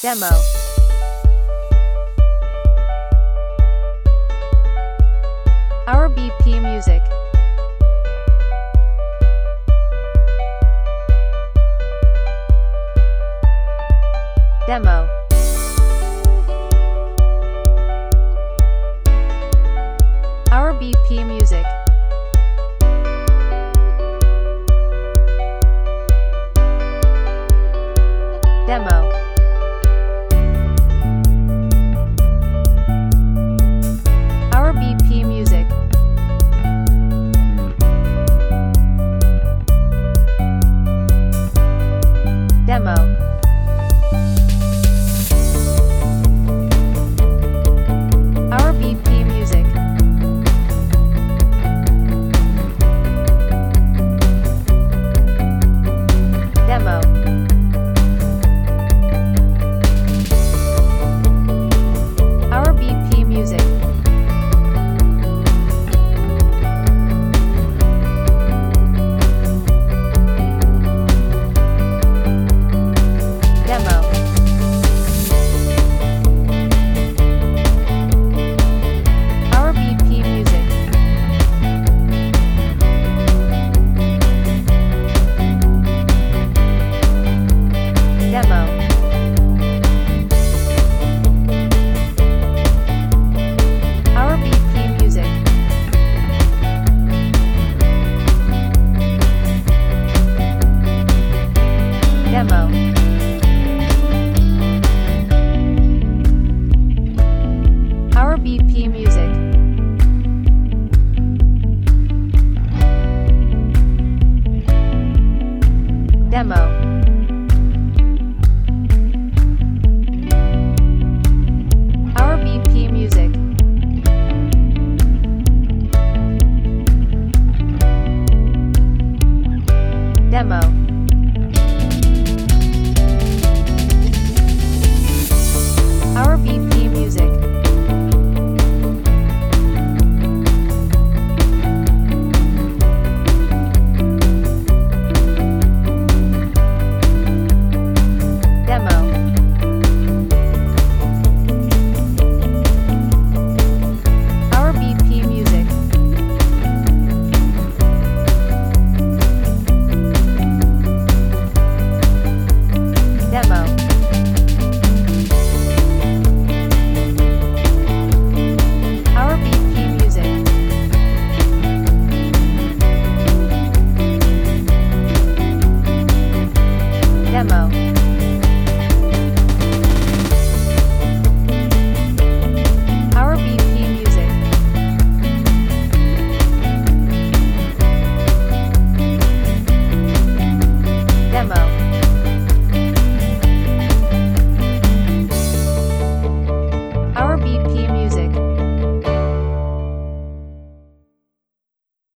Demo. Our BP Music. Demo. Our BP Music. BP Music. demo.